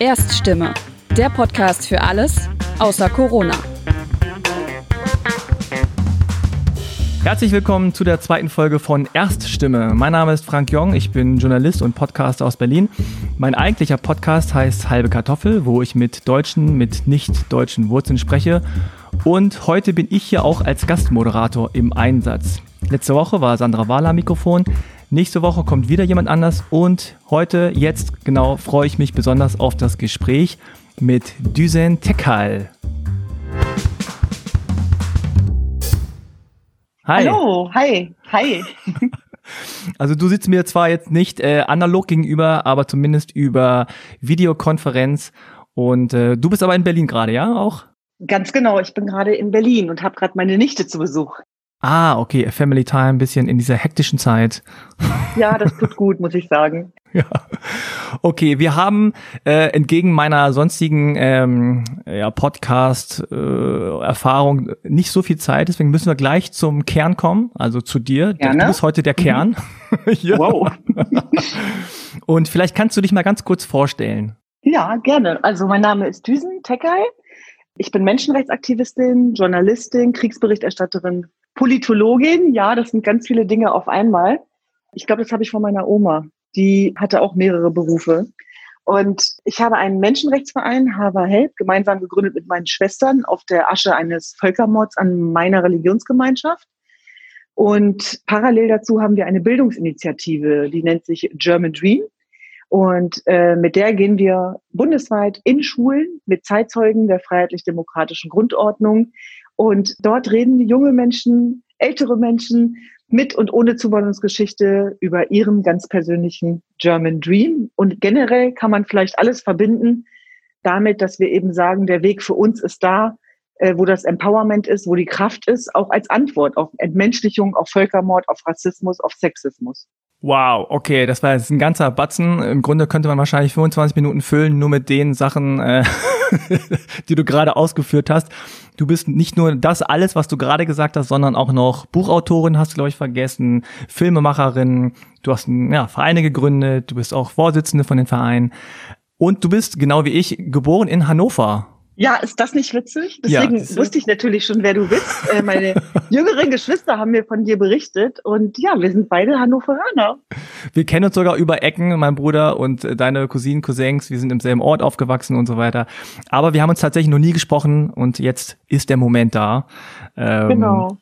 Erststimme, der Podcast für alles außer Corona. Herzlich willkommen zu der zweiten Folge von Erststimme. Mein Name ist Frank Jong, ich bin Journalist und Podcaster aus Berlin. Mein eigentlicher Podcast heißt Halbe Kartoffel, wo ich mit Deutschen mit nicht deutschen Wurzeln spreche. Und heute bin ich hier auch als Gastmoderator im Einsatz. Letzte Woche war Sandra Wahler am Mikrofon. Nächste Woche kommt wieder jemand anders und heute, jetzt genau, freue ich mich besonders auf das Gespräch mit Düsen Tekal. Hi. Hallo, hi, hi. Also du sitzt mir zwar jetzt nicht äh, analog gegenüber, aber zumindest über Videokonferenz. Und äh, du bist aber in Berlin gerade, ja? Auch? Ganz genau, ich bin gerade in Berlin und habe gerade meine Nichte zu Besuch. Ah, okay, Family Time, ein bisschen in dieser hektischen Zeit. Ja, das tut gut, muss ich sagen. Ja. Okay, wir haben äh, entgegen meiner sonstigen ähm, ja, Podcast-Erfahrung äh, nicht so viel Zeit, deswegen müssen wir gleich zum Kern kommen, also zu dir. Gerne. Du bist heute der Kern. Mhm. wow. Und vielleicht kannst du dich mal ganz kurz vorstellen. Ja, gerne. Also mein Name ist Düsen Tekai. Ich bin Menschenrechtsaktivistin, Journalistin, Kriegsberichterstatterin, Politologin. Ja, das sind ganz viele Dinge auf einmal. Ich glaube, das habe ich von meiner Oma. Die hatte auch mehrere Berufe. Und ich habe einen Menschenrechtsverein, Hava Help, gemeinsam gegründet mit meinen Schwestern auf der Asche eines Völkermords an meiner Religionsgemeinschaft. Und parallel dazu haben wir eine Bildungsinitiative, die nennt sich German Dream. Und äh, mit der gehen wir bundesweit in Schulen mit Zeitzeugen der freiheitlich-demokratischen Grundordnung. Und dort reden junge Menschen, ältere Menschen mit und ohne Zuwanderungsgeschichte über ihren ganz persönlichen German Dream. Und generell kann man vielleicht alles verbinden damit, dass wir eben sagen, der Weg für uns ist da, äh, wo das Empowerment ist, wo die Kraft ist, auch als Antwort auf Entmenschlichung, auf Völkermord, auf Rassismus, auf Sexismus. Wow, okay, das war jetzt ein ganzer Batzen. Im Grunde könnte man wahrscheinlich 25 Minuten füllen, nur mit den Sachen, äh, die du gerade ausgeführt hast. Du bist nicht nur das alles, was du gerade gesagt hast, sondern auch noch Buchautorin, hast du, glaube ich, vergessen, Filmemacherin, du hast ja, Vereine gegründet, du bist auch Vorsitzende von den Vereinen. Und du bist, genau wie ich, geboren in Hannover. Ja, ist das nicht witzig? Deswegen ja, wusste ich natürlich schon, wer du bist. Äh, meine jüngeren Geschwister haben mir von dir berichtet und ja, wir sind beide Hannoveraner. Wir kennen uns sogar über Ecken, mein Bruder und deine Cousinen, Cousins. Wir sind im selben Ort aufgewachsen und so weiter. Aber wir haben uns tatsächlich noch nie gesprochen und jetzt ist der Moment da. Ähm, genau.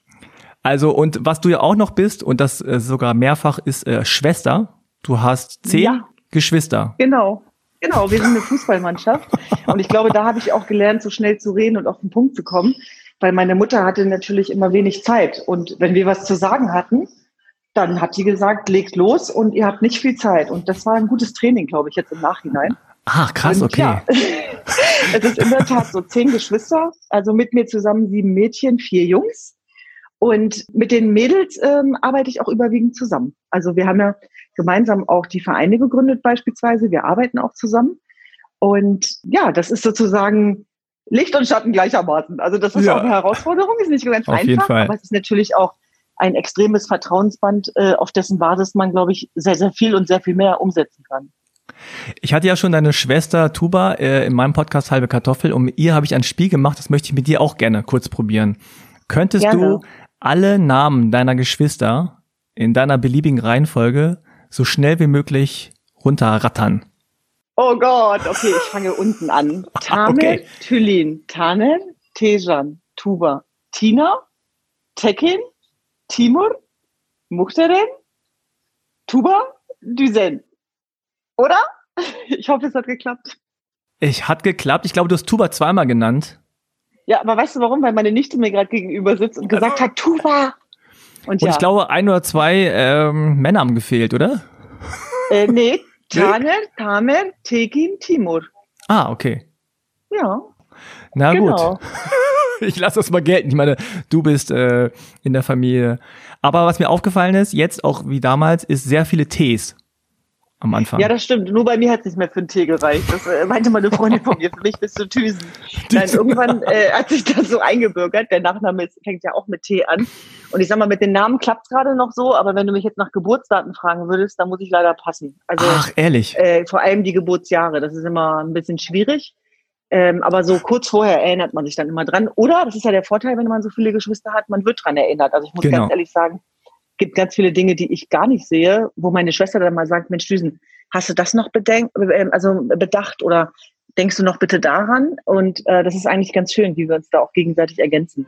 Also und was du ja auch noch bist und das äh, sogar mehrfach ist äh, Schwester. Du hast zehn ja. Geschwister. Genau. Genau, wir sind eine Fußballmannschaft. Und ich glaube, da habe ich auch gelernt, so schnell zu reden und auf den Punkt zu kommen, weil meine Mutter hatte natürlich immer wenig Zeit. Und wenn wir was zu sagen hatten, dann hat sie gesagt, legt los und ihr habt nicht viel Zeit. Und das war ein gutes Training, glaube ich, jetzt im Nachhinein. Ah, krass, okay. Ja, es ist in der Tat so zehn Geschwister, also mit mir zusammen sieben Mädchen, vier Jungs. Und mit den Mädels ähm, arbeite ich auch überwiegend zusammen. Also wir haben ja gemeinsam auch die Vereine gegründet beispielsweise. Wir arbeiten auch zusammen. Und ja, das ist sozusagen Licht und Schatten gleichermaßen. Also das ist ja. auch eine Herausforderung, ist nicht ganz Auf einfach, jeden Fall. aber es ist natürlich auch ein extremes Vertrauensband, äh, auf dessen Basis man, glaube ich, sehr, sehr viel und sehr viel mehr umsetzen kann. Ich hatte ja schon deine Schwester Tuba äh, in meinem Podcast Halbe Kartoffel und mit ihr habe ich ein Spiel gemacht, das möchte ich mit dir auch gerne kurz probieren. Könntest gerne. du alle Namen deiner Geschwister in deiner beliebigen Reihenfolge so schnell wie möglich runterrattern. Oh Gott, okay, ich fange unten an. Tamil, okay. Thülin, Tanen, Tejan, Tuba, Tina, Tekin, Timur, Muhteren, Tuba, Düsen. Oder? Ich hoffe, es hat geklappt. Ich hat geklappt. Ich glaube, du hast Tuba zweimal genannt. Ja, aber weißt du warum? Weil meine Nichte mir gerade gegenüber sitzt und gesagt hat, Tuba. Und, und ich glaube, ein oder zwei ähm, Männer haben gefehlt, oder? Äh, nee, Taner, Tamer, Tekin, Timur. Ah, okay. Ja. Na genau. gut. ich lasse das mal gelten. Ich meine, du bist äh, in der Familie. Aber was mir aufgefallen ist, jetzt auch wie damals, ist sehr viele Ts. am Anfang. Ja, das stimmt. Nur bei mir hat es nicht mehr für einen Tee gereicht. Das äh, meinte meine Freundin von mir. Für mich bist du Thysen. Nein, irgendwann äh, hat sich das so eingebürgert. Der Nachname ist, fängt ja auch mit T an. Und ich sag mal, mit den Namen klappt es gerade noch so, aber wenn du mich jetzt nach Geburtsdaten fragen würdest, dann muss ich leider passen. Also, Ach, ehrlich? Äh, vor allem die Geburtsjahre. Das ist immer ein bisschen schwierig. Ähm, aber so kurz vorher erinnert man sich dann immer dran. Oder, das ist ja der Vorteil, wenn man so viele Geschwister hat, man wird dran erinnert. Also ich muss genau. ganz ehrlich sagen, gibt ganz viele Dinge, die ich gar nicht sehe, wo meine Schwester dann mal sagt, Mensch, Düsen, hast du das noch bedenkt, ähm, also bedacht oder denkst du noch bitte daran? Und äh, das ist eigentlich ganz schön, wie wir uns da auch gegenseitig ergänzen.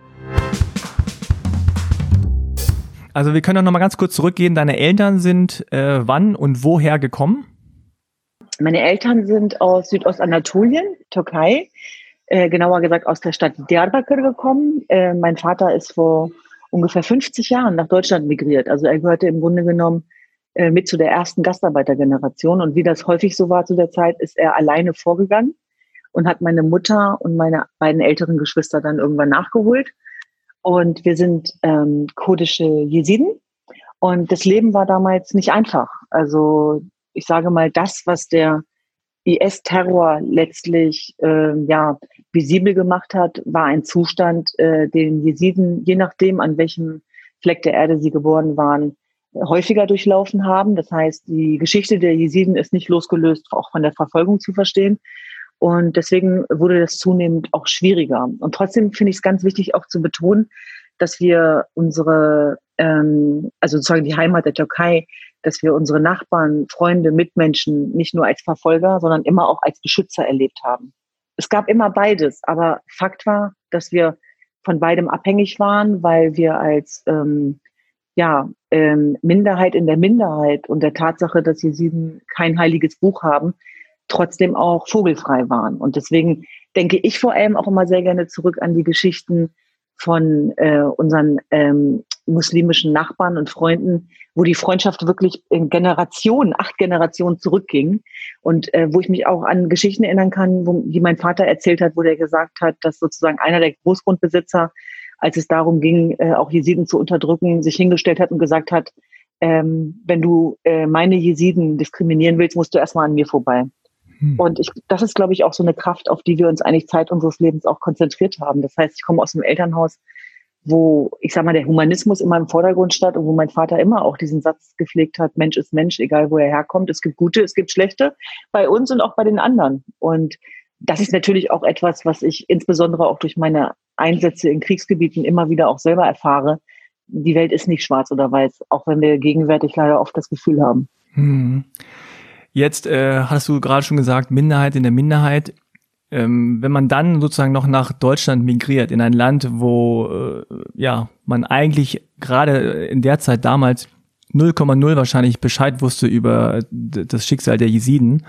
Also wir können doch noch mal ganz kurz zurückgehen. Deine Eltern sind äh, wann und woher gekommen? Meine Eltern sind aus Südostanatolien, Türkei, äh, genauer gesagt aus der Stadt Diyarbakir gekommen. Äh, mein Vater ist vor ungefähr 50 Jahren nach Deutschland migriert. Also er gehörte im Grunde genommen äh, mit zu der ersten Gastarbeitergeneration. Und wie das häufig so war zu der Zeit, ist er alleine vorgegangen und hat meine Mutter und meine beiden älteren Geschwister dann irgendwann nachgeholt. Und wir sind ähm, kurdische Jesiden. Und das Leben war damals nicht einfach. Also ich sage mal, das, was der IS-Terror letztlich äh, ja visibel gemacht hat, war ein Zustand, äh, den Jesiden, je nachdem, an welchem Fleck der Erde sie geboren waren, häufiger durchlaufen haben. Das heißt, die Geschichte der Jesiden ist nicht losgelöst, auch von der Verfolgung zu verstehen. Und deswegen wurde das zunehmend auch schwieriger. Und trotzdem finde ich es ganz wichtig auch zu betonen, dass wir unsere, ähm, also sozusagen die Heimat der Türkei, dass wir unsere Nachbarn, Freunde, Mitmenschen nicht nur als Verfolger, sondern immer auch als Beschützer erlebt haben. Es gab immer beides, aber Fakt war, dass wir von beidem abhängig waren, weil wir als ähm, ja, ähm, Minderheit in der Minderheit und der Tatsache, dass sie sieben kein heiliges Buch haben, trotzdem auch vogelfrei waren. Und deswegen denke ich vor allem auch immer sehr gerne zurück an die Geschichten von äh, unseren ähm, muslimischen Nachbarn und Freunden, wo die Freundschaft wirklich in Generationen, acht Generationen zurückging und äh, wo ich mich auch an Geschichten erinnern kann, wo, die mein Vater erzählt hat, wo der gesagt hat, dass sozusagen einer der Großgrundbesitzer, als es darum ging, äh, auch Jesiden zu unterdrücken, sich hingestellt hat und gesagt hat, ähm, wenn du äh, meine Jesiden diskriminieren willst, musst du erstmal an mir vorbei. Hm. Und ich, das ist, glaube ich, auch so eine Kraft, auf die wir uns eigentlich Zeit unseres Lebens auch konzentriert haben. Das heißt, ich komme aus einem Elternhaus, wo, ich sag mal, der Humanismus immer im Vordergrund stand und wo mein Vater immer auch diesen Satz gepflegt hat, Mensch ist Mensch, egal wo er herkommt. Es gibt gute, es gibt schlechte bei uns und auch bei den anderen. Und das ist natürlich auch etwas, was ich insbesondere auch durch meine Einsätze in Kriegsgebieten immer wieder auch selber erfahre. Die Welt ist nicht schwarz oder weiß, auch wenn wir gegenwärtig leider oft das Gefühl haben. Hm. Jetzt äh, hast du gerade schon gesagt, Minderheit in der Minderheit. Ähm, wenn man dann sozusagen noch nach Deutschland migriert, in ein Land, wo äh, ja man eigentlich gerade in der Zeit damals 0,0 wahrscheinlich Bescheid wusste über das Schicksal der Jesiden,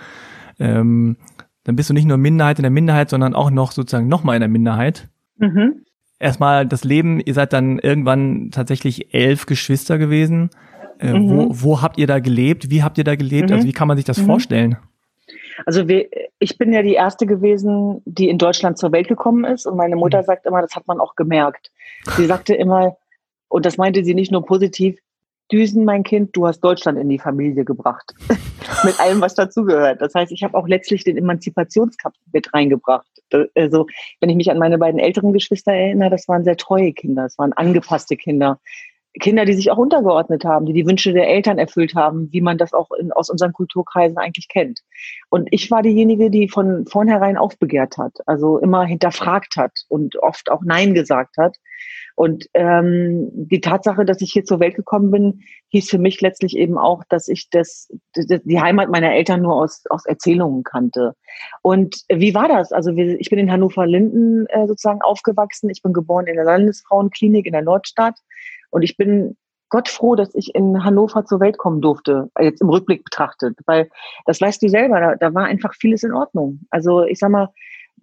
ähm, dann bist du nicht nur Minderheit in der Minderheit, sondern auch noch sozusagen nochmal in der Minderheit. Mhm. Erstmal das Leben, ihr seid dann irgendwann tatsächlich elf Geschwister gewesen. Äh, mhm. wo, wo habt ihr da gelebt? Wie habt ihr da gelebt? Also mhm. Also wie kann man sich das mhm. vorstellen? Also wir, ich bin ja die erste gewesen, die in Deutschland zur Welt gekommen ist. Und meine Mutter mhm. sagt immer, das hat man auch gemerkt. Sie sagte immer, und das meinte sie nicht nur positiv, Düsen, mein Kind, du hast Deutschland in die Familie gebracht. mit allem, was dazugehört. Das heißt, ich habe auch letztlich den Emanzipationskampf mit reingebracht. Also, wenn ich mich an meine beiden älteren Geschwister erinnere, das waren sehr treue Kinder, das waren angepasste Kinder. Kinder, die sich auch untergeordnet haben, die die Wünsche der Eltern erfüllt haben, wie man das auch in, aus unseren Kulturkreisen eigentlich kennt. Und ich war diejenige, die von vornherein aufbegehrt hat, also immer hinterfragt hat und oft auch Nein gesagt hat. Und ähm, die Tatsache, dass ich hier zur Welt gekommen bin, hieß für mich letztlich eben auch, dass ich das, die Heimat meiner Eltern nur aus, aus Erzählungen kannte. Und wie war das? Also ich bin in Hannover-Linden äh, sozusagen aufgewachsen. Ich bin geboren in der Landesfrauenklinik in der Nordstadt und ich bin Gott froh, dass ich in Hannover zur Welt kommen durfte, jetzt im Rückblick betrachtet, weil das weißt du selber, da, da war einfach vieles in Ordnung. Also ich sag mal,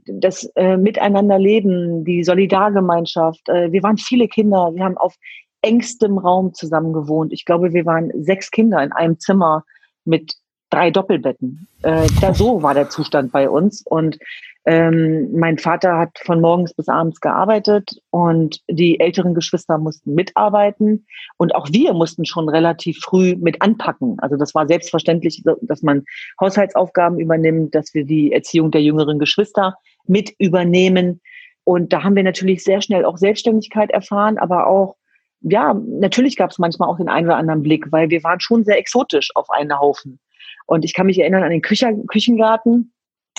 das äh, Miteinanderleben, die Solidargemeinschaft, äh, wir waren viele Kinder, wir haben auf engstem Raum zusammen gewohnt. Ich glaube, wir waren sechs Kinder in einem Zimmer mit drei Doppelbetten. Äh, da so war der Zustand bei uns und Ähm, mein Vater hat von morgens bis abends gearbeitet und die älteren Geschwister mussten mitarbeiten und auch wir mussten schon relativ früh mit anpacken. Also das war selbstverständlich, dass man Haushaltsaufgaben übernimmt, dass wir die Erziehung der jüngeren Geschwister mit übernehmen. Und da haben wir natürlich sehr schnell auch Selbstständigkeit erfahren, aber auch ja, natürlich gab es manchmal auch den einen oder anderen Blick, weil wir waren schon sehr exotisch auf einen Haufen. Und ich kann mich erinnern an den Kücher Küchengarten.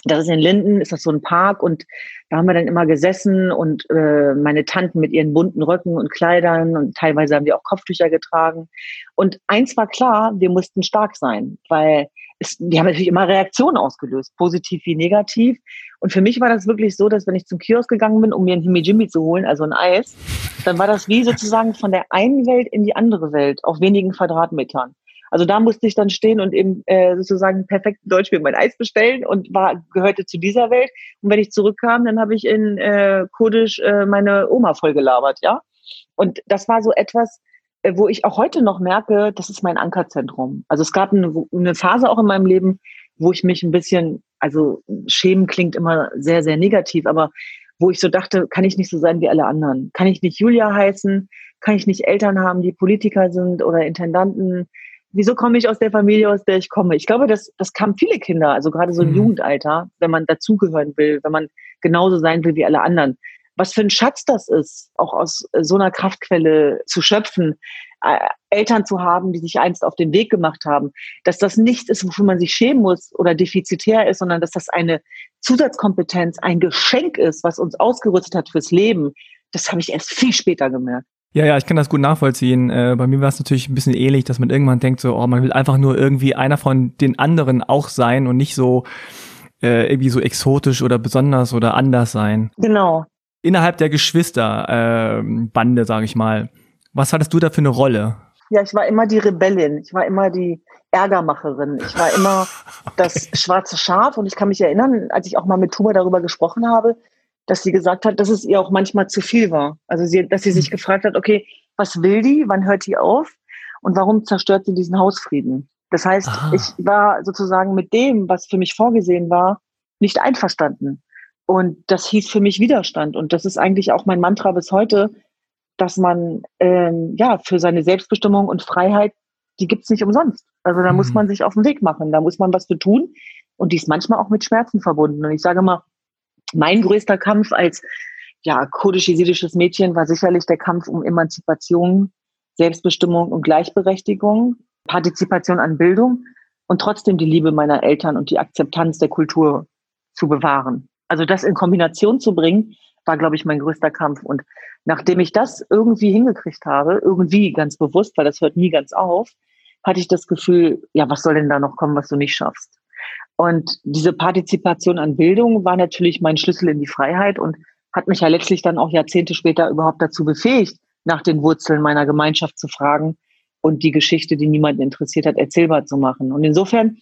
Das ist in Linden, ist das so ein Park und da haben wir dann immer gesessen und äh, meine Tanten mit ihren bunten Röcken und Kleidern und teilweise haben wir auch Kopftücher getragen. Und eins war klar, wir mussten stark sein, weil es, die haben natürlich immer Reaktionen ausgelöst, positiv wie negativ. Und für mich war das wirklich so, dass wenn ich zum Kiosk gegangen bin, um mir ein Himi-Jimmy zu holen, also ein Eis, dann war das wie sozusagen von der einen Welt in die andere Welt auf wenigen Quadratmetern. Also da musste ich dann stehen und eben äh, sozusagen perfekt Deutsch mir mein Eis bestellen und war gehörte zu dieser Welt. Und wenn ich zurückkam, dann habe ich in äh, Kurdisch äh, meine Oma voll gelabert, ja. Und das war so etwas, äh, wo ich auch heute noch merke, das ist mein Ankerzentrum. Also es gab eine, eine Phase auch in meinem Leben, wo ich mich ein bisschen, also schämen klingt immer sehr, sehr negativ, aber wo ich so dachte, kann ich nicht so sein wie alle anderen? Kann ich nicht Julia heißen? Kann ich nicht Eltern haben, die Politiker sind oder Intendanten? Wieso komme ich aus der Familie, aus der ich komme? Ich glaube, das, das kamen viele Kinder, also gerade so im mhm. Jugendalter, wenn man dazugehören will, wenn man genauso sein will wie alle anderen was für ein Schatz das ist, auch aus äh, so einer Kraftquelle zu schöpfen, äh, Eltern zu haben, die sich einst auf den Weg gemacht haben, dass das nichts ist, wofür man sich schämen muss oder defizitär ist, sondern dass das eine Zusatzkompetenz, ein Geschenk ist, was uns ausgerüstet hat fürs Leben, das habe ich erst viel später gemerkt. Ja, ja, ich kann das gut nachvollziehen. Äh, bei mir war es natürlich ein bisschen ähnlich, dass man irgendwann denkt, so, oh, man will einfach nur irgendwie einer von den anderen auch sein und nicht so äh, irgendwie so exotisch oder besonders oder anders sein. Genau, innerhalb der Geschwisterbande, äh, sage ich mal, was hattest du da für eine Rolle? Ja, ich war immer die Rebellin, ich war immer die Ärgermacherin, ich war immer das schwarze Schaf und ich kann mich erinnern, als ich auch mal mit Tuba darüber gesprochen habe, dass sie gesagt hat, dass es ihr auch manchmal zu viel war. Also sie, dass sie sich hm. gefragt hat, okay, was will die, wann hört die auf und warum zerstört sie diesen Hausfrieden? Das heißt, Aha. ich war sozusagen mit dem, was für mich vorgesehen war, nicht einverstanden. Und das hieß für mich Widerstand. Und das ist eigentlich auch mein Mantra bis heute, dass man ähm, ja für seine Selbstbestimmung und Freiheit, die gibt's nicht umsonst. Also da mhm. muss man sich auf den Weg machen, da muss man was für tun. Und die ist manchmal auch mit Schmerzen verbunden. Und ich sage mal, mein größter Kampf als ja, kurdisch-jesidisches Mädchen war sicherlich der Kampf um Emanzipation, Selbstbestimmung und Gleichberechtigung, Partizipation an Bildung und trotzdem die Liebe meiner Eltern und die Akzeptanz der Kultur zu bewahren. Also das in Kombination zu bringen, war, glaube ich, mein größter Kampf. Und nachdem ich das irgendwie hingekriegt habe, irgendwie ganz bewusst, weil das hört nie ganz auf, hatte ich das Gefühl, ja, was soll denn da noch kommen, was du nicht schaffst? Und diese Partizipation an Bildung war natürlich mein Schlüssel in die Freiheit und hat mich ja letztlich dann auch Jahrzehnte später überhaupt dazu befähigt, nach den Wurzeln meiner Gemeinschaft zu fragen und die Geschichte, die niemanden interessiert hat, erzählbar zu machen. Und insofern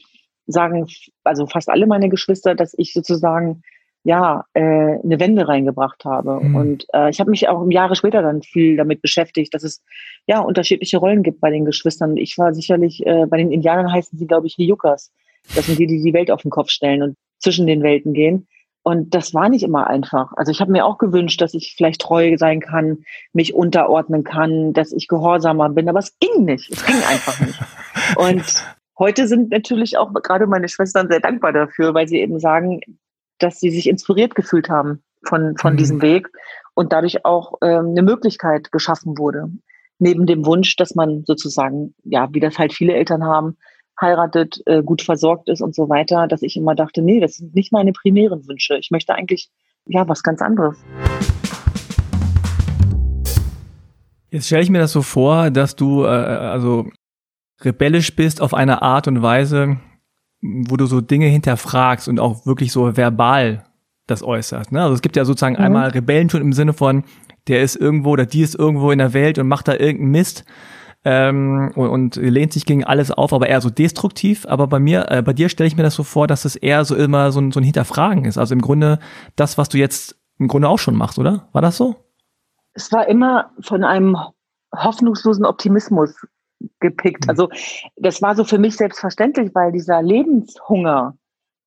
sagen also fast alle meine Geschwister, dass ich sozusagen ja, äh, eine Wende reingebracht habe. Mhm. Und äh, ich habe mich auch Jahre später dann viel damit beschäftigt, dass es ja unterschiedliche Rollen gibt bei den Geschwistern. Ich war sicherlich, äh, bei den Indianern heißen sie, glaube ich, Yukas. Das sind die, die die Welt auf den Kopf stellen und zwischen den Welten gehen. Und das war nicht immer einfach. Also ich habe mir auch gewünscht, dass ich vielleicht treu sein kann, mich unterordnen kann, dass ich gehorsamer bin, aber es ging nicht. Es ging einfach nicht. Und heute sind natürlich auch gerade meine Schwestern sehr dankbar dafür, weil sie eben sagen, dass sie sich inspiriert gefühlt haben von, von mhm. diesem Weg und dadurch auch ähm, eine Möglichkeit geschaffen wurde. Neben dem Wunsch, dass man sozusagen, ja, wie das halt viele Eltern haben, heiratet, äh, gut versorgt ist und so weiter, dass ich immer dachte, nee, das sind nicht meine primären Wünsche. Ich möchte eigentlich, ja, was ganz anderes. Jetzt stelle ich mir das so vor, dass du äh, also rebellisch bist auf eine Art und Weise, wo du so Dinge hinterfragst und auch wirklich so verbal das äußerst. Ne? Also es gibt ja sozusagen mhm. einmal Rebellentum im Sinne von, der ist irgendwo oder die ist irgendwo in der Welt und macht da irgendeinen Mist ähm, und, und lehnt sich gegen alles auf, aber eher so destruktiv. Aber bei mir, äh, bei dir stelle ich mir das so vor, dass es eher so immer so ein, so ein Hinterfragen ist. Also im Grunde das, was du jetzt im Grunde auch schon machst, oder? War das so? Es war immer von einem hoffnungslosen Optimismus gepickt. Mhm. Also das war so für mich selbstverständlich, weil dieser Lebenshunger,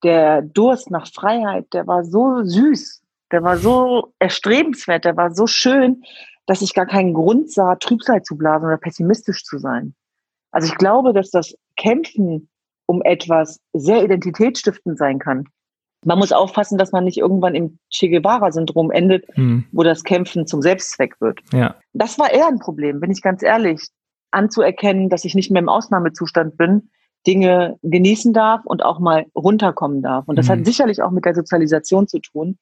der Durst nach Freiheit, der war so süß, der war so erstrebenswert, der war so schön, dass ich gar keinen Grund sah, Trübsal zu blasen oder pessimistisch zu sein. Also ich glaube, dass das Kämpfen um etwas sehr identitätsstiftend sein kann. Man muss aufpassen, dass man nicht irgendwann im Che Guevara-Syndrom endet, hm. wo das Kämpfen zum Selbstzweck wird. Ja. Das war eher ein Problem, bin ich ganz ehrlich, anzuerkennen, dass ich nicht mehr im Ausnahmezustand bin, Dinge genießen darf und auch mal runterkommen darf. Und das hm. hat sicherlich auch mit der Sozialisation zu tun.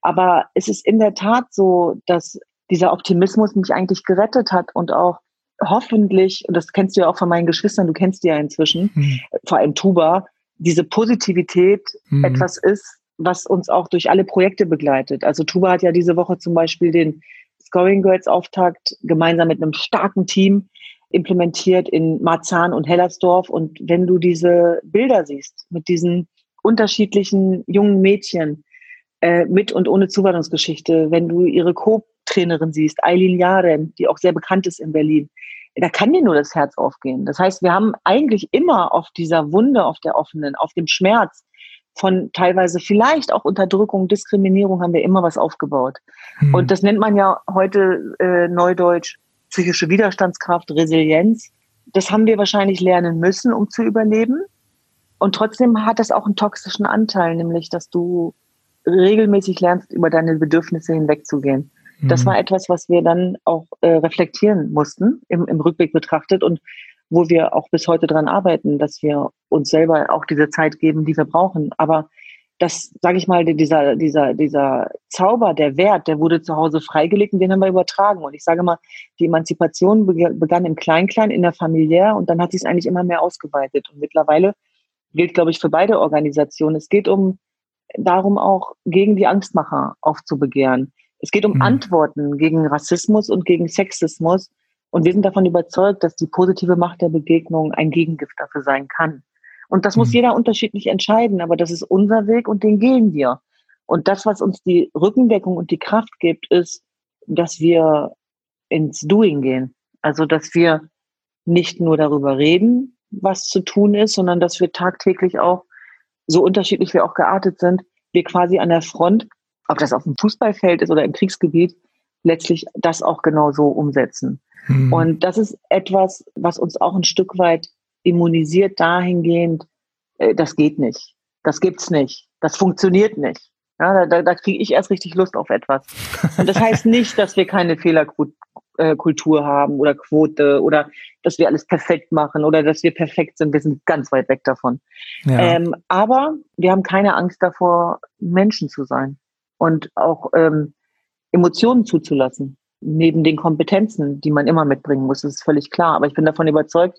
Aber es ist in der Tat so, dass dieser Optimismus mich eigentlich gerettet hat und auch hoffentlich, und das kennst du ja auch von meinen Geschwistern, du kennst die ja inzwischen, hm. vor allem Tuba, diese Positivität hm. etwas ist, was uns auch durch alle Projekte begleitet. Also Tuba hat ja diese Woche zum Beispiel den Scoring Girls Auftakt gemeinsam mit einem starken Team implementiert in Marzahn und Hellersdorf. Und wenn du diese Bilder siehst mit diesen unterschiedlichen jungen Mädchen äh, mit und ohne Zuwanderungsgeschichte, wenn du ihre Co-Trainerin siehst, Eileen Jaren, die auch sehr bekannt ist in Berlin, da kann dir nur das Herz aufgehen. Das heißt, wir haben eigentlich immer auf dieser Wunde, auf der offenen, auf dem Schmerz von teilweise vielleicht auch Unterdrückung, Diskriminierung haben wir immer was aufgebaut. Hm. Und das nennt man ja heute äh, neudeutsch psychische Widerstandskraft, Resilienz. Das haben wir wahrscheinlich lernen müssen, um zu überleben. Und trotzdem hat das auch einen toxischen Anteil, nämlich dass du regelmäßig lernst, über deine Bedürfnisse hinwegzugehen. Das mhm. war etwas, was wir dann auch äh, reflektieren mussten, im, im Rückblick betrachtet und wo wir auch bis heute dran arbeiten, dass wir uns selber auch diese Zeit geben, die wir brauchen. Aber das, sage ich mal, dieser, dieser, dieser Zauber, der Wert, der wurde zu Hause freigelegt und den haben wir übertragen. Und ich sage mal, die Emanzipation begann im Klein-Klein, in der Familiär und dann hat sich es eigentlich immer mehr ausgeweitet. Und mittlerweile gilt, glaube ich, für beide Organisationen. Es geht um darum auch, gegen die Angstmacher aufzubegehren. Es geht um mhm. Antworten gegen Rassismus und gegen Sexismus. Und wir sind davon überzeugt, dass die positive Macht der Begegnung ein Gegengift dafür sein kann. Und das mhm. muss jeder unterschiedlich entscheiden, aber das ist unser Weg und den gehen wir. Und das, was uns die Rückendeckung und die Kraft gibt, ist, dass wir ins Doing gehen. Also, dass wir nicht nur darüber reden, was zu tun ist, sondern dass wir tagtäglich auch, so unterschiedlich wir auch geartet sind, wir quasi an der Front ob das auf dem Fußballfeld ist oder im Kriegsgebiet, letztlich das auch genauso umsetzen. Mhm. Und das ist etwas, was uns auch ein Stück weit immunisiert dahingehend, äh, das geht nicht, das gibt's nicht, das funktioniert nicht. Ja, da da kriege ich erst richtig Lust auf etwas. Und das heißt nicht, dass wir keine Fehlerkultur haben oder Quote oder dass wir alles perfekt machen oder dass wir perfekt sind. Wir sind ganz weit weg davon. Ja. Ähm, aber wir haben keine Angst davor, Menschen zu sein und auch ähm, Emotionen zuzulassen, neben den Kompetenzen, die man immer mitbringen muss. Das ist völlig klar. Aber ich bin davon überzeugt,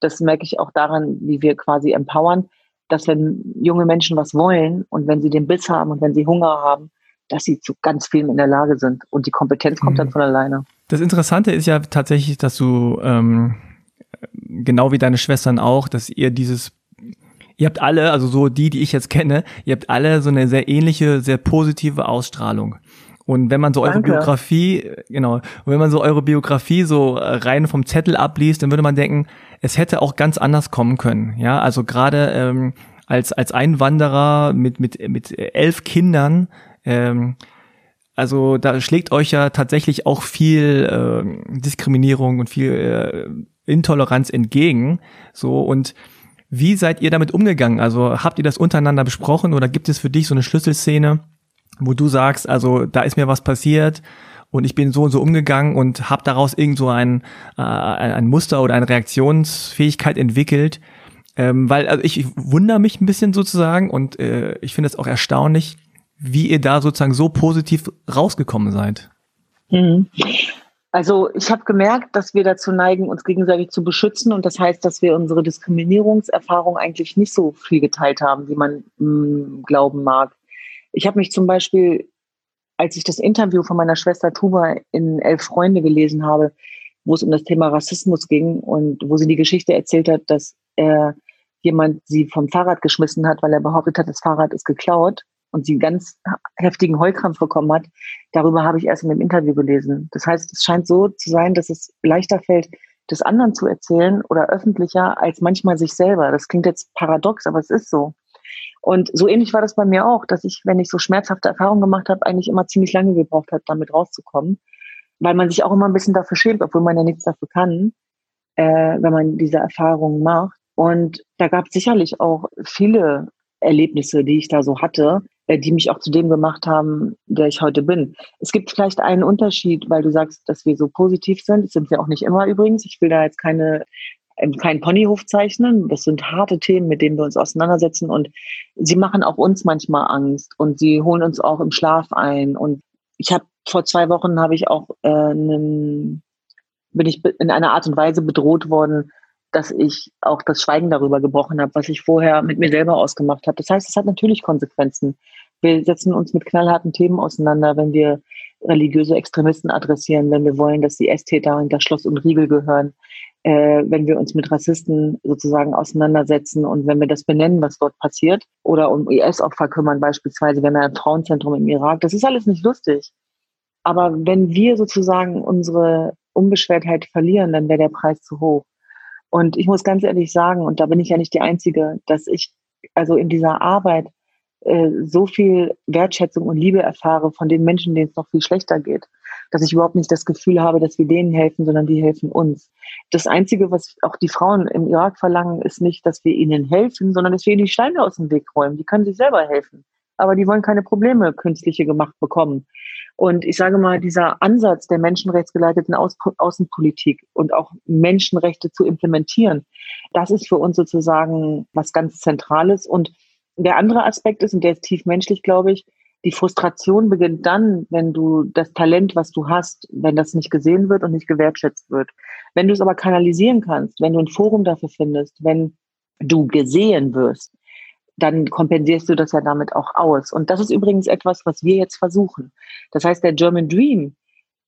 das merke ich auch daran, wie wir quasi empowern, dass wenn junge Menschen was wollen und wenn sie den Biss haben und wenn sie Hunger haben, dass sie zu ganz vielem in der Lage sind. Und die Kompetenz kommt mhm. dann von alleine. Das Interessante ist ja tatsächlich, dass du ähm, genau wie deine Schwestern auch, dass ihr dieses ihr habt alle, also so die, die ich jetzt kenne, ihr habt alle so eine sehr ähnliche, sehr positive Ausstrahlung. Und wenn man so eure Danke. Biografie, genau, und wenn man so eure Biografie so äh, rein vom Zettel abliest, dann würde man denken, es hätte auch ganz anders kommen können. Ja, also gerade ähm, als als Einwanderer mit mit mit elf Kindern, ähm, also da schlägt euch ja tatsächlich auch viel äh, Diskriminierung und viel äh, Intoleranz entgegen. So und wie seid ihr damit umgegangen? Also habt ihr das untereinander besprochen oder gibt es für dich so eine Schlüsselszene, wo du sagst, also da ist mir was passiert und ich bin so und so umgegangen und habe daraus irgend so ein, äh, ein Muster oder eine Reaktionsfähigkeit entwickelt? Ähm, weil also ich wundere mich ein bisschen sozusagen und äh, ich finde es auch erstaunlich, wie ihr da sozusagen so positiv rausgekommen seid. Mhm. Also ich habe gemerkt, dass wir dazu neigen, uns gegenseitig zu beschützen. Und das heißt, dass wir unsere Diskriminierungserfahrung eigentlich nicht so viel geteilt haben, wie man mh, mm, glauben mag. Ich habe mich zum Beispiel, als ich das Interview von meiner Schwester Tuba in Elf Freunde gelesen habe, wo es um das Thema Rassismus ging und wo sie die Geschichte erzählt hat, dass er jemand sie vom Fahrrad geschmissen hat, weil er behauptet hat, das Fahrrad ist geklaut und sie ganz heftigen Heulkrampf bekommen hat, darüber habe ich erst in dem Interview gelesen. Das heißt, es scheint so zu sein, dass es leichter fällt, des anderen zu erzählen oder öffentlicher als manchmal sich selber. Das klingt jetzt paradox, aber es ist so. Und so ähnlich war das bei mir auch, dass ich, wenn ich so schmerzhafte Erfahrungen gemacht habe, eigentlich immer ziemlich lange gebraucht habe, damit rauszukommen. Weil man sich auch immer ein bisschen dafür schämt, obwohl man ja nichts dafür kann, äh, wenn man diese Erfahrungen macht. Und da gab es sicherlich auch viele Erlebnisse, die ich da so hatte, die mich auch zu dem gemacht haben, der ich heute bin. Es gibt vielleicht einen Unterschied, weil du sagst, dass wir so positiv sind. Das sind wir auch nicht immer übrigens. Ich will da jetzt keine ähm, keinen Ponyhof zeichnen. Das sind harte Themen, mit denen wir uns auseinandersetzen und sie machen auch uns manchmal Angst und sie holen uns auch im Schlaf ein. Und ich habe vor zwei Wochen habe ich auch äh, einen, bin ich in einer Art und Weise bedroht worden, dass ich auch das Schweigen darüber gebrochen habe, was ich vorher mit mir selber ausgemacht habe. Das heißt, es hat natürlich Konsequenzen. Wir setzen uns mit knallharten Themen auseinander, wenn wir religiöse Extremisten adressieren, wenn wir wollen, dass die Esstäter hinter Schloss und Riegel gehören, äh, wenn wir uns mit Rassisten sozusagen auseinandersetzen und wenn wir das benennen, was dort passiert, oder um IS-Opfer kümmern beispielsweise, wenn wir ein Frauenzentrum im Irak, das ist alles nicht lustig. Aber wenn wir sozusagen unsere Unbeschwertheit verlieren, dann wäre der Preis zu hoch. Und ich muss ganz ehrlich sagen, und da bin ich ja nicht die Einzige, dass ich also in dieser Arbeit äh, so viel Wertschätzung und Liebe erfahre von den Menschen, denen es noch viel schlechter geht, dass ich überhaupt nicht das Gefühl habe, dass wir denen helfen, sondern die helfen uns. Das Einzige, was auch die Frauen im Irak verlangen, ist nicht, dass wir ihnen helfen, sondern dass wir ihnen die Steine aus dem Weg räumen. Die können sich selber helfen. Aber die wollen keine Probleme künstliche gemacht bekommen. Und ich sage mal, dieser Ansatz der menschenrechtsgeleiteten Außenpolitik und auch Menschenrechte zu implementieren, das ist für uns sozusagen was ganz Zentrales. Und der andere Aspekt ist, und der ist tief menschlich, glaube ich, die Frustration beginnt dann, wenn du das Talent, was du hast, wenn das nicht gesehen wird und nicht gewertschätzt wird. Wenn du es aber kanalisieren kannst, wenn du ein Forum dafür findest, wenn du gesehen wirst, dann kompensierst du das ja damit auch aus. Und das ist übrigens etwas, was wir jetzt versuchen. Das heißt, der German Dream,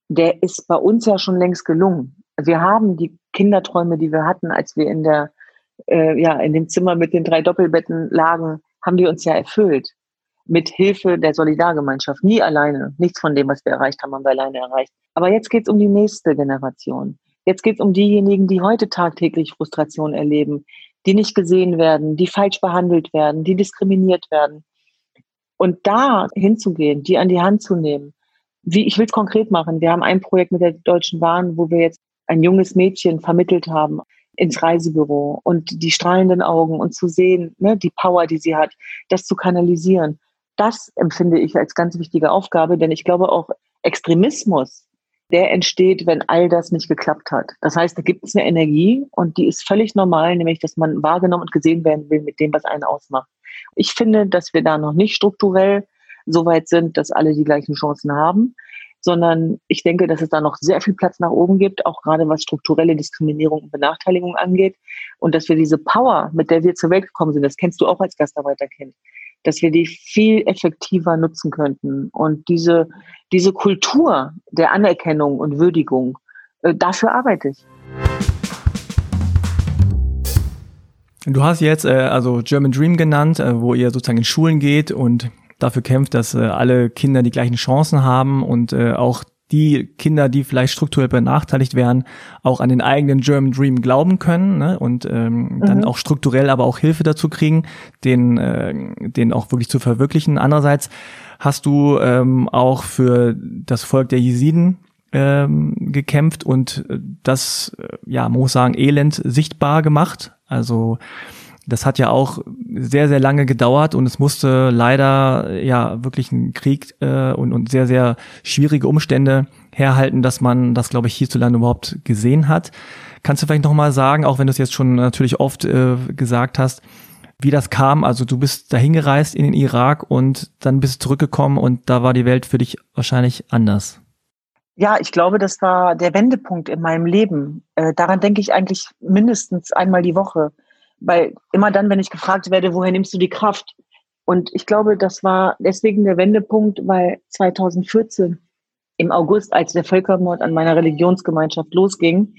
der ist bei uns ja schon längst gelungen. Wir haben die Kinderträume, die wir hatten, als wir in der, äh, ja, in dem Zimmer mit den drei Doppelbetten lagen, haben die uns ja erfüllt. Mit Hilfe der Solidargemeinschaft. Nie alleine. Nichts von dem, was wir erreicht haben, haben wir alleine erreicht. Aber jetzt geht es um die nächste Generation. Jetzt geht es um diejenigen, die heute tagtäglich Frustration erleben, die nicht gesehen werden, die falsch behandelt werden, die diskriminiert werden. Und da hinzugehen, die an die Hand zu nehmen. Wie, ich will es konkret machen. Wir haben ein Projekt mit der Deutschen Bahn, wo wir jetzt ein junges Mädchen vermittelt haben ins Reisebüro und die strahlenden Augen und zu sehen, ne, die Power, die sie hat, das zu kanalisieren. Das empfinde ich als ganz wichtige Aufgabe, denn ich glaube auch Extremismus der entsteht, wenn all das nicht geklappt hat. Das heißt, da gibt es eine Energie und die ist völlig normal, nämlich dass man wahrgenommen und gesehen werden will mit dem, was einen ausmacht. Ich finde, dass wir da noch nicht strukturell so weit sind, dass alle die gleichen Chancen haben, sondern ich denke, dass es da noch sehr viel Platz nach oben gibt, auch gerade was strukturelle Diskriminierung und Benachteiligung angeht und dass wir diese Power, mit der wir zur Welt gekommen sind, das kennst du auch als Gastarbeiterkind, dass wir die viel effektiver nutzen könnten. Und diese, diese Kultur der Anerkennung und Würdigung, äh, dafür arbeite ich. Du hast jetzt äh, also German Dream genannt, äh, wo ihr sozusagen in Schulen geht und dafür kämpft, dass äh, alle Kinder die gleichen Chancen haben und äh, auch die Kinder, die vielleicht strukturell benachteiligt werden, auch an den eigenen German Dream glauben können ne? und ähm, mhm. dann auch strukturell aber auch Hilfe dazu kriegen, den, äh, den auch wirklich zu verwirklichen. Andererseits hast du ähm, auch für das Volk der Jesiden ähm, gekämpft und das, äh, ja, man muss sagen, elend sichtbar gemacht. Also das hat ja auch sehr, sehr lange gedauert und es musste leider ja wirklich ein Krieg äh, und, und sehr, sehr schwierige Umstände herhalten, dass man das, glaube ich, hierzulande überhaupt gesehen hat. Kannst du vielleicht nochmal sagen, auch wenn du es jetzt schon natürlich oft äh, gesagt hast, wie das kam? Also du bist dahin gereist in den Irak und dann bist du zurückgekommen und da war die Welt für dich wahrscheinlich anders. Ja, ich glaube, das war der Wendepunkt in meinem Leben. Äh, daran denke ich eigentlich mindestens einmal die Woche weil immer dann, wenn ich gefragt werde, woher nimmst du die Kraft? Und ich glaube, das war deswegen der Wendepunkt, weil 2014 im August, als der Völkermord an meiner Religionsgemeinschaft losging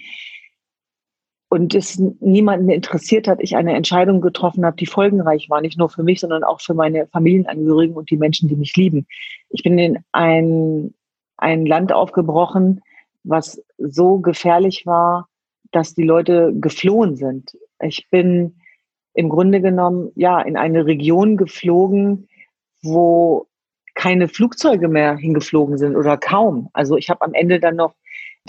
und es niemanden interessiert hat, ich eine Entscheidung getroffen habe, die folgenreich war, nicht nur für mich, sondern auch für meine Familienangehörigen und die Menschen, die mich lieben. Ich bin in ein, ein Land aufgebrochen, was so gefährlich war, dass die Leute geflohen sind. Ich bin im Grunde genommen ja in eine Region geflogen, wo keine Flugzeuge mehr hingeflogen sind oder kaum. Also ich habe am Ende dann noch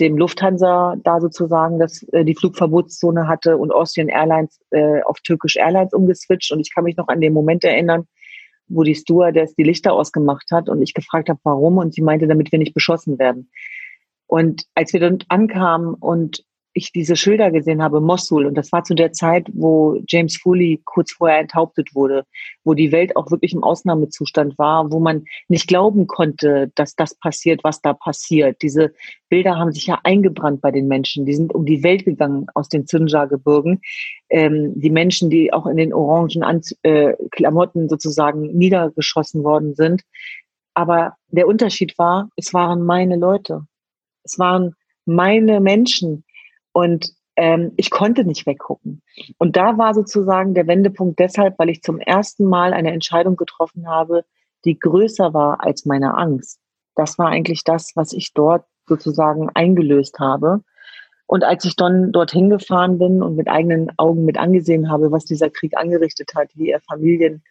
dem Lufthansa da sozusagen das, äh, die Flugverbotszone hatte und Austrian Airlines äh, auf Turkish Airlines umgeswitcht. Und ich kann mich noch an den Moment erinnern, wo die Stewardess die Lichter ausgemacht hat und ich gefragt habe, warum. Und sie meinte, damit wir nicht beschossen werden. Und als wir dann ankamen und ich diese Schilder gesehen habe, Mosul, und das war zu der Zeit, wo James Foley kurz vorher enthauptet wurde, wo die Welt auch wirklich im Ausnahmezustand war, wo man nicht glauben konnte, dass das passiert, was da passiert. Diese Bilder haben sich ja eingebrannt bei den Menschen. Die sind um die Welt gegangen aus den Zinja-Gebirgen. Ähm, die Menschen, die auch in den orangen Anz äh, Klamotten sozusagen niedergeschossen worden sind. Aber der Unterschied war, es waren meine Leute. Es waren meine Menschen, und ähm, ich konnte nicht weggucken. Und da war sozusagen der Wendepunkt deshalb, weil ich zum ersten Mal eine Entscheidung getroffen habe, die größer war als meine Angst. Das war eigentlich das, was ich dort sozusagen eingelöst habe. Und als ich dann dorthin gefahren bin und mit eigenen Augen mit angesehen habe, was dieser Krieg angerichtet hat, wie er Familien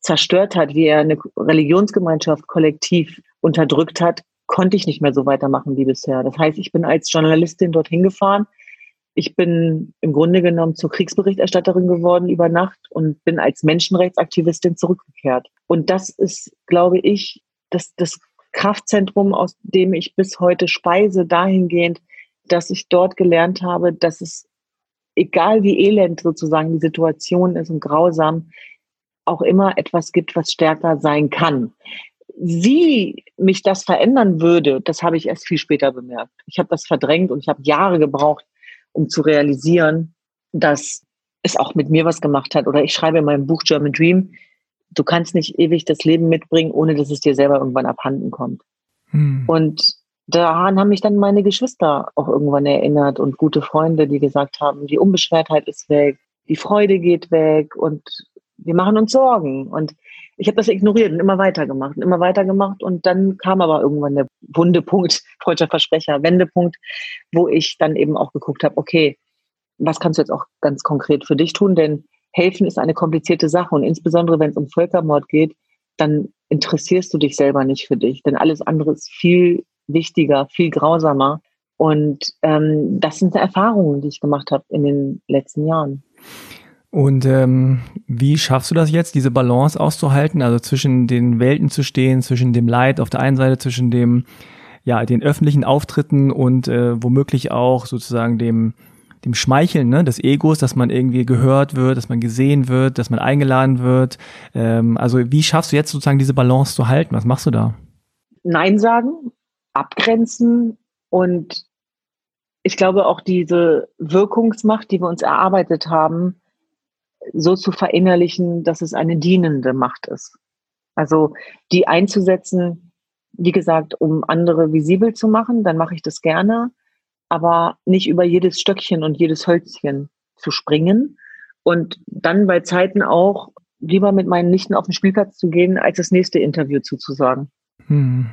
zerstört hat, wie er eine Religionsgemeinschaft kollektiv unterdrückt hat, konnte ich nicht mehr so weitermachen wie bisher. Das heißt, ich bin als Journalistin dorthin gefahren, ich bin im Grunde genommen zur Kriegsberichterstatterin geworden über Nacht und bin als Menschenrechtsaktivistin zurückgekehrt. Und das ist, glaube ich, das, das Kraftzentrum, aus dem ich bis heute speise, dahingehend, dass ich dort gelernt habe, dass es, egal wie elend sozusagen die Situation ist und grausam, auch immer etwas gibt, was stärker sein kann. Wie mich das verändern würde, das habe ich erst viel später bemerkt. Ich habe das verdrängt und ich habe Jahre gebraucht, um zu realisieren, dass es auch mit mir was gemacht hat. Oder ich schreibe in meinem Buch German Dream, du kannst nicht ewig das Leben mitbringen, ohne dass es dir selber irgendwann abhanden kommt. Hm. Und daran haben mich dann meine Geschwister auch irgendwann erinnert und gute Freunde, die gesagt haben, die Unbeschwertheit ist weg, die Freude geht weg und wir machen uns Sorgen. Und ich habe das ignoriert und immer weitergemacht und immer weitergemacht. Und dann kam aber irgendwann der Wundepunkt, freudscher Versprecher, Wendepunkt, wo ich dann eben auch geguckt habe, okay, was kannst du jetzt auch ganz konkret für dich tun? Denn helfen ist eine komplizierte Sache und insbesondere wenn es um Völkermord geht, dann interessierst du dich selber nicht für dich, denn alles andere ist viel wichtiger, viel grausamer. Und ähm, das sind Erfahrungen, die ich gemacht habe in den letzten Jahren. Und ähm, wie schaffst du das jetzt, diese Balance auszuhalten, also zwischen den Welten zu stehen, zwischen dem Leid auf der einen Seite, zwischen dem, ja, den öffentlichen Auftritten und äh, womöglich auch sozusagen dem, dem Schmeicheln ne, des Egos, dass man irgendwie gehört wird, dass man gesehen wird, dass man eingeladen wird. Ähm, also wie schaffst du jetzt sozusagen diese Balance zu halten? Was machst du da? Nein sagen, abgrenzen und ich glaube auch diese Wirkungsmacht, die wir uns erarbeitet haben, so zu verinnerlichen, dass es eine dienende Macht ist. Also die einzusetzen, wie gesagt, um andere visibel zu machen, dann mache ich das gerne, aber nicht über jedes Stöckchen und jedes Hölzchen zu springen und dann bei Zeiten auch lieber mit meinen Nichten auf den Spielplatz zu gehen, als das nächste Interview zuzusagen. Hm.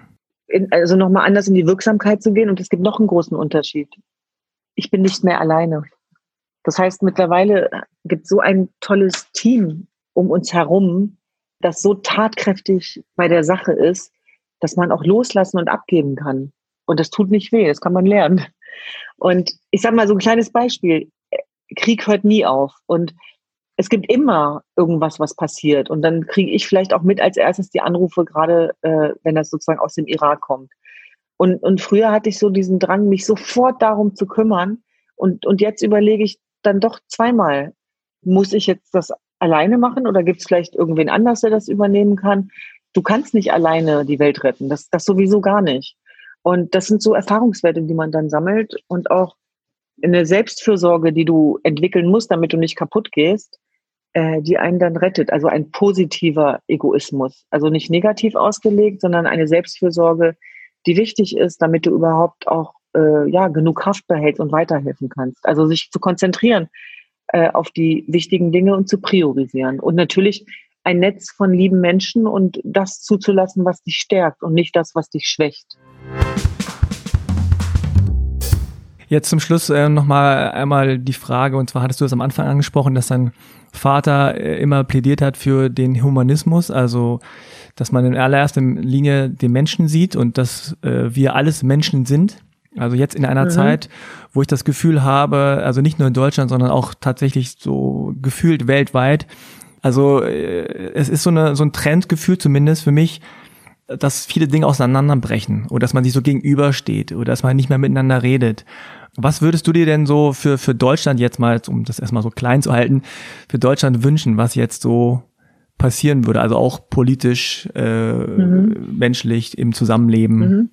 In, also nochmal anders in die Wirksamkeit zu gehen und es gibt noch einen großen Unterschied. Ich bin nicht mehr alleine. Das heißt, mittlerweile gibt es so ein tolles Team um uns herum, das so tatkräftig bei der Sache ist, dass man auch loslassen und abgeben kann. Und das tut nicht weh, das kann man lernen. Und ich sage mal so ein kleines Beispiel. Krieg hört nie auf. Und es gibt immer irgendwas, was passiert. Und dann kriege ich vielleicht auch mit als erstes die Anrufe, gerade äh, wenn das sozusagen aus dem Irak kommt. Und, und früher hatte ich so diesen Drang, mich sofort darum zu kümmern. Und, und jetzt überlege ich, dann doch zweimal. Muss ich jetzt das alleine machen oder gibt es vielleicht irgendwen anders, der das übernehmen kann? Du kannst nicht alleine die Welt retten. Das, das sowieso gar nicht. Und das sind so Erfahrungswerte, die man dann sammelt und auch eine Selbstfürsorge, die du entwickeln musst, damit du nicht kaputt gehst, äh, die einen dann rettet. Also ein positiver Egoismus. Also nicht negativ ausgelegt, sondern eine Selbstfürsorge, die wichtig ist, damit du überhaupt auch äh, ja, genug Kraft behältst und weiterhelfen kannst. Also sich zu konzentrieren äh, auf die wichtigen Dinge und zu priorisieren. Und natürlich ein Netz von lieben Menschen und das zuzulassen, was dich stärkt und nicht das, was dich schwächt. Jetzt zum Schluss äh, nochmal einmal die Frage, und zwar hattest du es am Anfang angesprochen, dass dein Vater äh, immer plädiert hat für den Humanismus, also dass man in allererster Linie den Menschen sieht und dass äh, wir alles Menschen sind. Also jetzt in einer mhm. Zeit, wo ich das Gefühl habe, also nicht nur in Deutschland, sondern auch tatsächlich so gefühlt weltweit. Also äh, es ist so, eine, so ein Trendgefühl zumindest für mich, dass viele Dinge auseinanderbrechen oder dass man sich so gegenübersteht oder dass man nicht mehr miteinander redet. Was würdest du dir denn so für, für Deutschland jetzt mal, um das erstmal so klein zu halten, für Deutschland wünschen, was jetzt so passieren würde, also auch politisch, äh, mhm. menschlich im Zusammenleben? Mhm.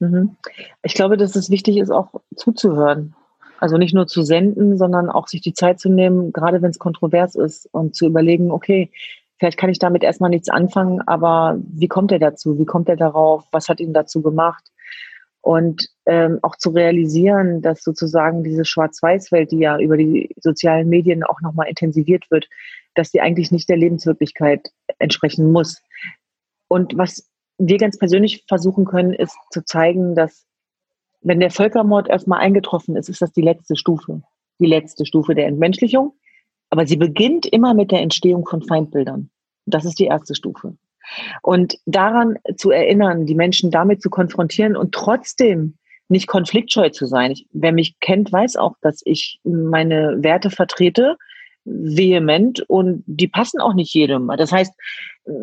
Mhm. Ich glaube, dass es wichtig ist, auch zuzuhören. Also nicht nur zu senden, sondern auch sich die Zeit zu nehmen, gerade wenn es kontrovers ist und zu überlegen, okay, vielleicht kann ich damit erstmal nichts anfangen, aber wie kommt er dazu? Wie kommt er darauf? Was hat ihn dazu gemacht? Und ähm, auch zu realisieren, dass sozusagen diese Schwarz-Weiß-Welt, die ja über die sozialen Medien auch nochmal intensiviert wird, dass die eigentlich nicht der Lebenswirklichkeit entsprechen muss. Und was wir ganz persönlich versuchen können, ist zu zeigen, dass wenn der Völkermord erstmal eingetroffen ist, ist das die letzte Stufe. Die letzte Stufe der Entmenschlichung. Aber sie beginnt immer mit der Entstehung von Feindbildern. Das ist die erste Stufe. Und daran zu erinnern, die Menschen damit zu konfrontieren und trotzdem nicht konfliktscheu zu sein. Ich, wer mich kennt, weiß auch, dass ich meine Werte vertrete, vehement und die passen auch nicht jedem. Das heißt,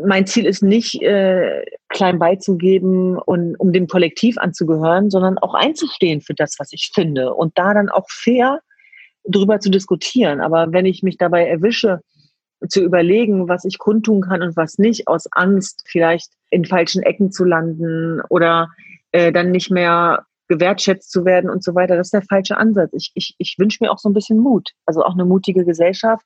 mein Ziel ist nicht, äh, klein beizugeben und um dem Kollektiv anzugehören, sondern auch einzustehen für das, was ich finde und da dann auch fair drüber zu diskutieren. Aber wenn ich mich dabei erwische, zu überlegen, was ich kundtun kann und was nicht, aus Angst, vielleicht in falschen Ecken zu landen oder äh, dann nicht mehr gewertschätzt zu werden und so weiter. Das ist der falsche Ansatz. Ich, ich, ich wünsche mir auch so ein bisschen Mut, also auch eine mutige Gesellschaft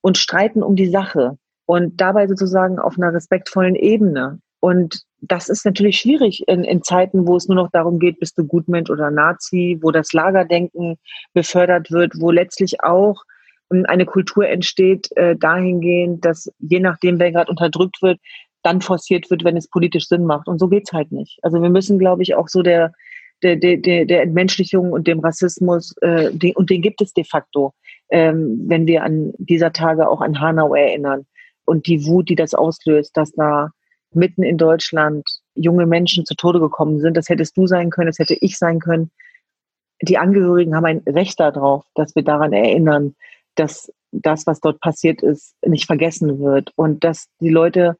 und streiten um die Sache und dabei sozusagen auf einer respektvollen Ebene. Und das ist natürlich schwierig in, in Zeiten, wo es nur noch darum geht, bist du Gutmensch oder Nazi, wo das Lagerdenken befördert wird, wo letztlich auch eine Kultur entsteht äh, dahingehend, dass je nachdem, wer gerade unterdrückt wird, dann forciert wird, wenn es politisch Sinn macht. Und so geht's halt nicht. Also wir müssen, glaube ich, auch so der, der, der, der Entmenschlichung und dem Rassismus, äh, den, und den gibt es de facto, ähm, wenn wir an dieser Tage auch an Hanau erinnern und die Wut, die das auslöst, dass da mitten in Deutschland junge Menschen zu Tode gekommen sind. Das hättest du sein können, das hätte ich sein können. Die Angehörigen haben ein Recht darauf, dass wir daran erinnern, dass das, was dort passiert ist, nicht vergessen wird und dass die Leute,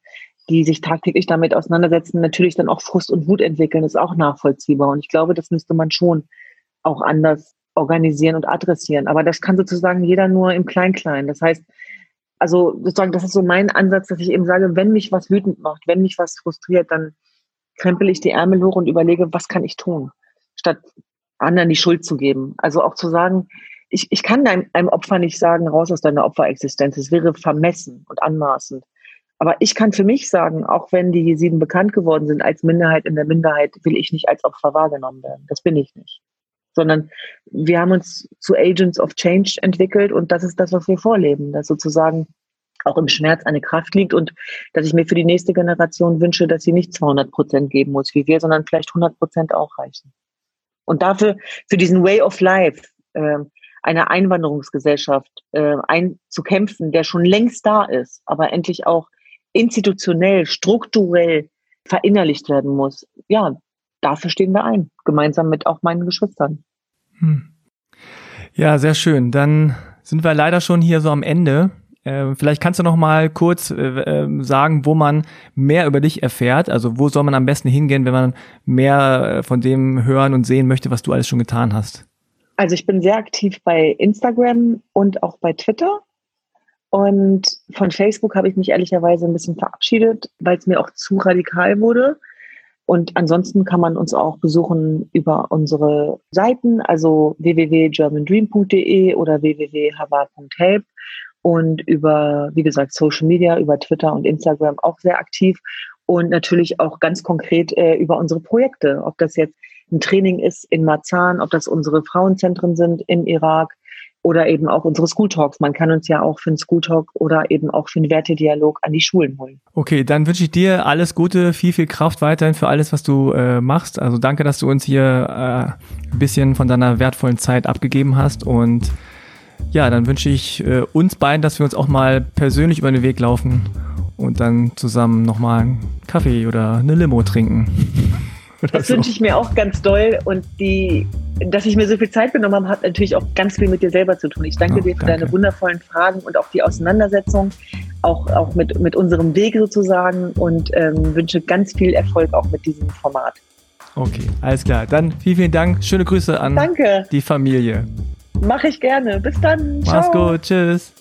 die sich tagtäglich damit auseinandersetzen, natürlich dann auch Frust und Wut entwickeln, ist auch nachvollziehbar. Und ich glaube, das müsste man schon auch anders organisieren und adressieren. Aber das kann sozusagen jeder nur im Klein-Klein. Das heißt, also sozusagen, das ist so mein Ansatz, dass ich eben sage, wenn mich was wütend macht, wenn mich was frustriert, dann krempel ich die Ärmel hoch und überlege, was kann ich tun, statt anderen die Schuld zu geben. Also auch zu sagen, ich, ich kann einem, einem Opfer nicht sagen, raus aus deiner Opferexistenz. Es wäre vermessen und anmaßend. Aber ich kann für mich sagen, auch wenn die Jesiden bekannt geworden sind als Minderheit in der Minderheit, will ich nicht als Opfer wahrgenommen werden. Das bin ich nicht. Sondern wir haben uns zu Agents of Change entwickelt und das ist das, was wir vorleben, dass sozusagen auch im Schmerz eine Kraft liegt und dass ich mir für die nächste Generation wünsche, dass sie nicht 200 Prozent geben muss wie wir, sondern vielleicht 100 Prozent auch reichen. Und dafür, für diesen Way of Life, äh, einer Einwanderungsgesellschaft äh, einzukämpfen, der schon längst da ist, aber endlich auch institutionell, strukturell verinnerlicht werden muss. Ja, dafür stehen wir ein, gemeinsam mit auch meinen Geschwistern. Hm. Ja, sehr schön. Dann sind wir leider schon hier so am Ende. Äh, vielleicht kannst du noch mal kurz äh, äh, sagen, wo man mehr über dich erfährt. Also wo soll man am besten hingehen, wenn man mehr äh, von dem hören und sehen möchte, was du alles schon getan hast? Also ich bin sehr aktiv bei Instagram und auch bei Twitter. Und von Facebook habe ich mich ehrlicherweise ein bisschen verabschiedet, weil es mir auch zu radikal wurde. Und ansonsten kann man uns auch besuchen über unsere Seiten, also www.germandream.de oder www.havar.help und über, wie gesagt, Social Media, über Twitter und Instagram auch sehr aktiv. Und natürlich auch ganz konkret äh, über unsere Projekte, ob das jetzt ein Training ist in Marzahn, ob das unsere Frauenzentren sind im Irak, oder eben auch unsere School Talks. Man kann uns ja auch für einen School Talk oder eben auch für einen Wertedialog an die Schulen holen. Okay, dann wünsche ich dir alles Gute, viel, viel Kraft weiterhin für alles, was du äh, machst. Also danke, dass du uns hier äh, ein bisschen von deiner wertvollen Zeit abgegeben hast und ja, dann wünsche ich äh, uns beiden, dass wir uns auch mal persönlich über den Weg laufen und dann zusammen nochmal einen Kaffee oder eine Limo trinken. Das so. wünsche ich mir auch ganz doll und die, dass ich mir so viel Zeit genommen habe, hat natürlich auch ganz viel mit dir selber zu tun. Ich danke oh, dir für danke. deine wundervollen Fragen und auch die Auseinandersetzung, auch, auch mit, mit unserem Weg sozusagen und ähm, wünsche ganz viel Erfolg auch mit diesem Format. Okay, alles klar. Dann vielen, vielen Dank. Schöne Grüße an danke. die Familie. Mache ich gerne. Bis dann. Mach's Ciao. gut. Tschüss.